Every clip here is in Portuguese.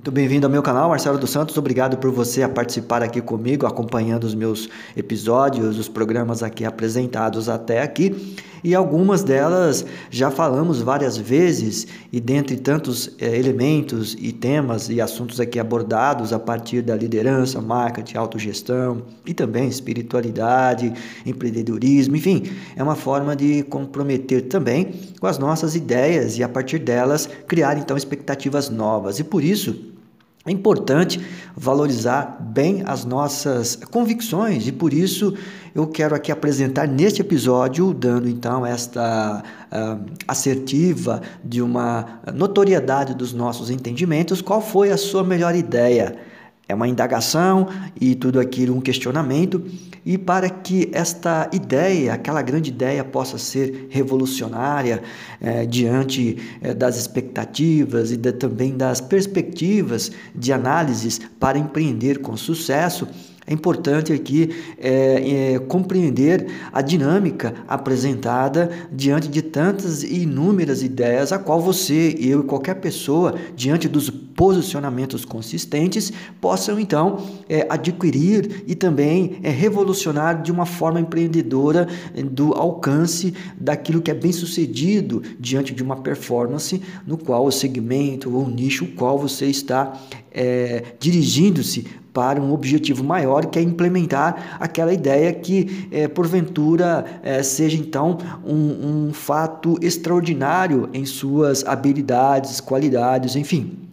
Muito bem-vindo ao meu canal, Marcelo dos Santos. Obrigado por você a participar aqui comigo, acompanhando os meus episódios, os programas aqui apresentados até aqui. E algumas delas já falamos várias vezes, e dentre tantos é, elementos e temas e assuntos aqui abordados a partir da liderança, marketing, autogestão e também espiritualidade, empreendedorismo, enfim, é uma forma de comprometer também com as nossas ideias e a partir delas criar então expectativas novas. E por isso, é importante valorizar bem as nossas convicções e por isso eu quero aqui apresentar neste episódio, dando então esta uh, assertiva de uma notoriedade dos nossos entendimentos, qual foi a sua melhor ideia é uma indagação e tudo aquilo um questionamento, e para que esta ideia, aquela grande ideia, possa ser revolucionária é, diante é, das expectativas e de, também das perspectivas de análises para empreender com sucesso, é importante aqui é, é, compreender a dinâmica apresentada diante de tantas e inúmeras ideias, a qual você, eu e qualquer pessoa, diante dos posicionamentos consistentes, possam então é, adquirir e também é, revolucionar de uma forma empreendedora é, do alcance daquilo que é bem sucedido diante de uma performance no qual o segmento ou o nicho o qual você está é, dirigindo-se para um objetivo maior, que é implementar aquela ideia que, é, porventura, é, seja então um, um fato extraordinário em suas habilidades, qualidades, enfim.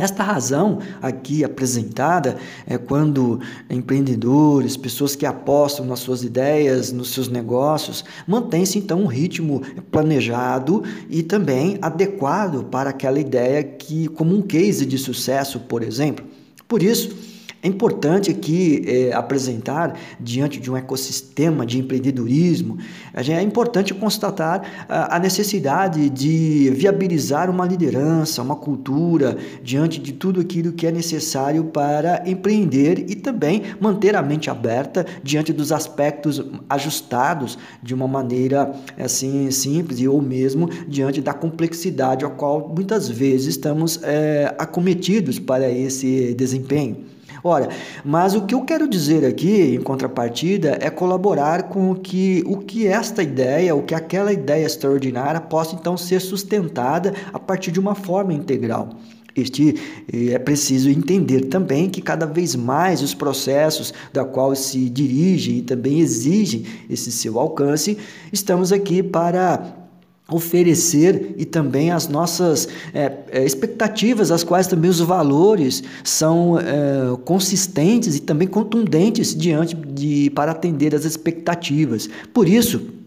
Esta razão aqui apresentada é quando empreendedores, pessoas que apostam nas suas ideias, nos seus negócios, mantém-se então um ritmo planejado e também adequado para aquela ideia que como um case de sucesso, por exemplo. Por isso, é importante aqui é, apresentar, diante de um ecossistema de empreendedorismo, é importante constatar a, a necessidade de viabilizar uma liderança, uma cultura, diante de tudo aquilo que é necessário para empreender e também manter a mente aberta diante dos aspectos ajustados de uma maneira assim simples ou mesmo diante da complexidade a qual muitas vezes estamos é, acometidos para esse desempenho. Ora, mas o que eu quero dizer aqui, em contrapartida, é colaborar com o que, o que esta ideia, o que aquela ideia extraordinária possa então ser sustentada a partir de uma forma integral. Este é preciso entender também que cada vez mais os processos da qual se dirigem e também exigem esse seu alcance, estamos aqui para oferecer e também as nossas é, é, expectativas, as quais também os valores são é, consistentes e também contundentes diante de para atender as expectativas. Por isso,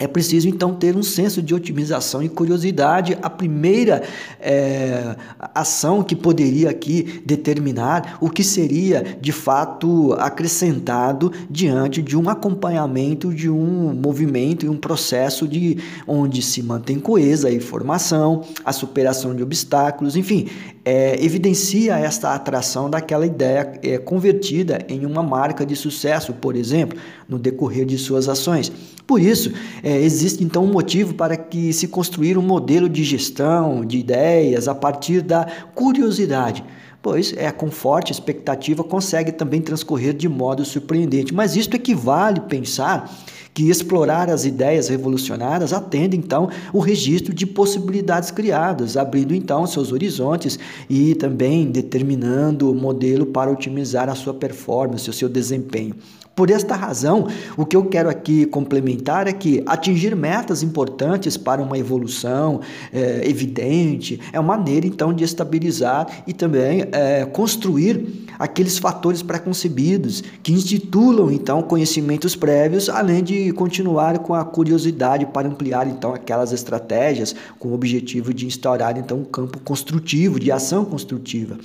é preciso então ter um senso de otimização e curiosidade. A primeira é, ação que poderia aqui determinar o que seria de fato acrescentado diante de um acompanhamento de um movimento e um processo de onde se mantém coesa a informação, a superação de obstáculos, enfim, é, evidencia esta atração daquela ideia é, convertida em uma marca de sucesso, por exemplo, no decorrer de suas ações. Por isso, é, existe então um motivo para que se construir um modelo de gestão de ideias a partir da curiosidade pois é com forte expectativa consegue também transcorrer de modo surpreendente. Mas isto equivale pensar que explorar as ideias revolucionárias atende então o registro de possibilidades criadas, abrindo então seus horizontes e também determinando o modelo para otimizar a sua performance, o seu desempenho. Por esta razão, o que eu quero aqui complementar é que atingir metas importantes para uma evolução é, evidente é uma maneira então de estabilizar e também é, construir aqueles fatores preconcebidos que institulam então conhecimentos prévios, além de continuar com a curiosidade para ampliar então aquelas estratégias com o objetivo de instaurar então um campo construtivo, de ação construtiva.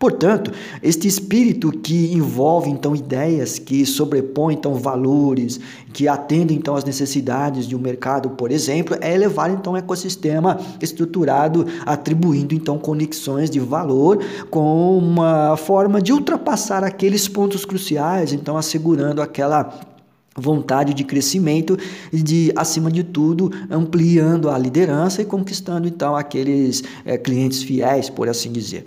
Portanto, este espírito que envolve então ideias, que sobrepõe então valores, que atendem então às necessidades de um mercado, por exemplo, é elevar então um ecossistema estruturado, atribuindo então conexões de valor com uma forma de ultrapassar aqueles pontos cruciais, então assegurando aquela vontade de crescimento e de acima de tudo ampliando a liderança e conquistando então aqueles é, clientes fiéis por assim dizer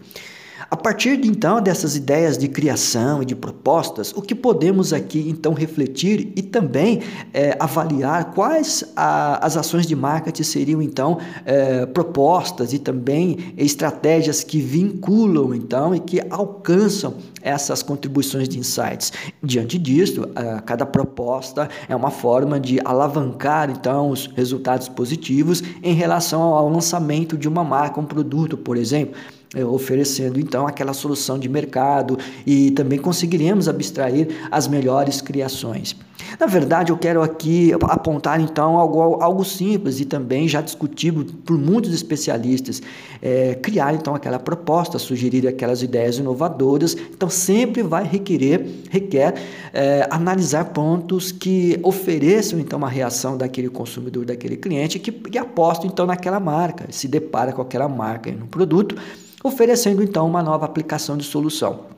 A partir de então dessas ideias de criação e de propostas, o que podemos aqui então refletir e também é, avaliar quais a, as ações de marketing seriam então é, propostas e também estratégias que vinculam então e que alcançam essas contribuições de insights. Diante disso, cada proposta é uma forma de alavancar então os resultados positivos em relação ao lançamento de uma marca, um produto, por exemplo. É, oferecendo então aquela solução de mercado e também conseguiremos abstrair as melhores criações. Na verdade, eu quero aqui apontar então algo, algo simples e também já discutido por muitos especialistas, é, criar então aquela proposta, sugerir aquelas ideias inovadoras. Então, sempre vai requerer, requer é, analisar pontos que ofereçam então uma reação daquele consumidor, daquele cliente que, que aposta então naquela marca, se depara com aquela marca no produto oferecendo então uma nova aplicação de solução.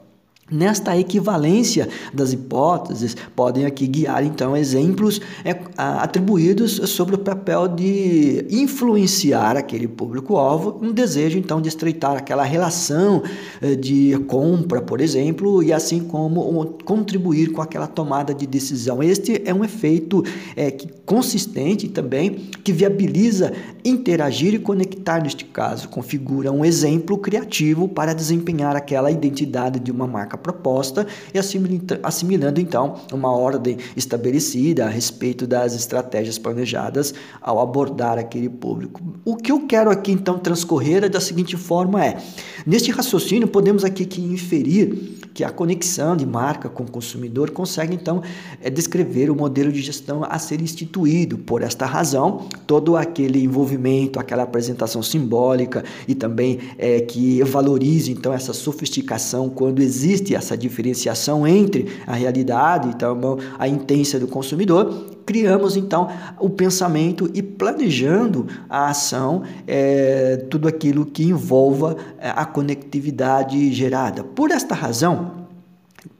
Nesta equivalência das hipóteses, podem aqui guiar então exemplos é, atribuídos sobre o papel de influenciar aquele público-alvo, um desejo então de estreitar aquela relação é, de compra, por exemplo, e assim como contribuir com aquela tomada de decisão. Este é um efeito é, que, consistente também que viabiliza interagir e conectar neste caso, configura um exemplo criativo para desempenhar aquela identidade de uma marca proposta e assimilando então uma ordem estabelecida a respeito das estratégias planejadas ao abordar aquele público. O que eu quero aqui então transcorrer é da seguinte forma é, neste raciocínio podemos aqui que inferir que a conexão de marca com o consumidor consegue então é, descrever o modelo de gestão a ser instituído. Por esta razão, todo aquele envolvimento, aquela apresentação simbólica e também é, que valorize então essa sofisticação quando existe essa diferenciação entre a realidade, então a intensa do consumidor, criamos então o pensamento e planejando a ação, é, tudo aquilo que envolva é, a conectividade gerada. Por esta razão,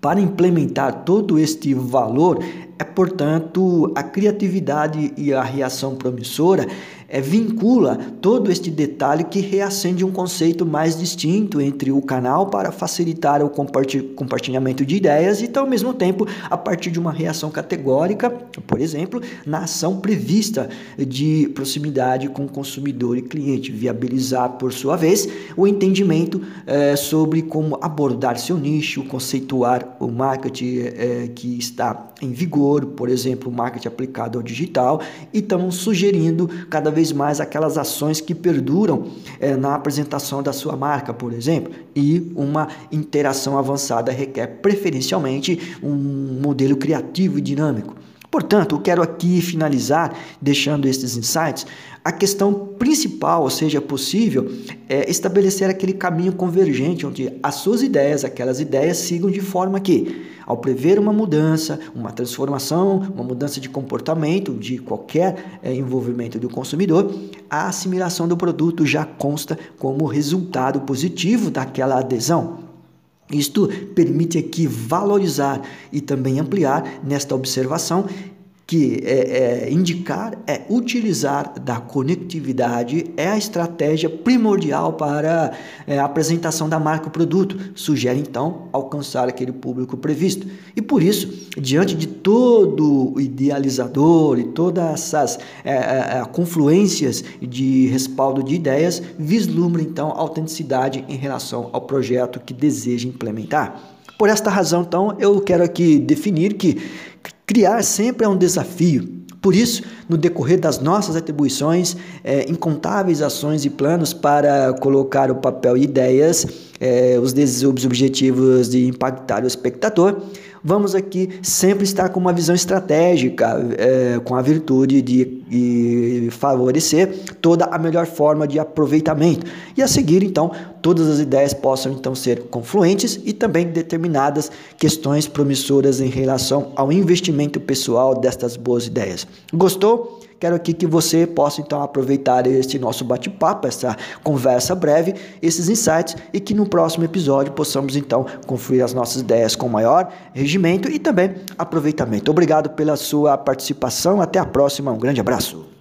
para implementar todo este valor, é portanto a criatividade e a reação promissora é, vincula todo este detalhe que reacende um conceito mais distinto entre o canal para facilitar o compartilhamento de ideias e, ao mesmo tempo, a partir de uma reação categórica, por exemplo, na ação prevista de proximidade com consumidor e cliente, viabilizar, por sua vez, o entendimento é, sobre como abordar seu nicho, conceituar o marketing é, que está em vigor, por exemplo, o marketing aplicado ao digital, e estamos sugerindo cada vez mais aquelas ações que perduram é, na apresentação da sua marca, por exemplo, e uma interação avançada requer preferencialmente um modelo criativo e dinâmico. Portanto, eu quero aqui finalizar deixando estes insights. A questão principal, ou seja, possível, é estabelecer aquele caminho convergente onde as suas ideias, aquelas ideias, sigam de forma que, ao prever uma mudança, uma transformação, uma mudança de comportamento de qualquer é, envolvimento do consumidor, a assimilação do produto já consta como resultado positivo daquela adesão. Isto permite aqui valorizar e também ampliar nesta observação que é, é, indicar é utilizar da conectividade é a estratégia primordial para é, a apresentação da marca ou produto. Sugere então alcançar aquele público previsto. E por isso, diante de todo o idealizador e todas essas é, é, é confluências de respaldo de ideias, vislumbra então autenticidade em relação ao projeto que deseja implementar. Por esta razão, então, eu quero aqui definir que Criar sempre é um desafio. Por isso, no decorrer das nossas atribuições, é, incontáveis ações e planos para colocar o papel e ideias, é, os objetivos de impactar o espectador, vamos aqui sempre estar com uma visão estratégica, é, com a virtude de, de, favorecer toda a melhor forma de aproveitamento. E a seguir, então, todas as ideias possam então ser confluentes e também determinadas questões promissoras em relação ao investimento pessoal destas boas ideias. Gostou? Quero aqui que você possa então aproveitar este nosso bate-papo, essa conversa breve, esses insights e que no próximo episódio possamos então confluir as nossas ideias com maior regimento e também aproveitamento. Obrigado pela sua participação. Até a próxima. Um grande abraço.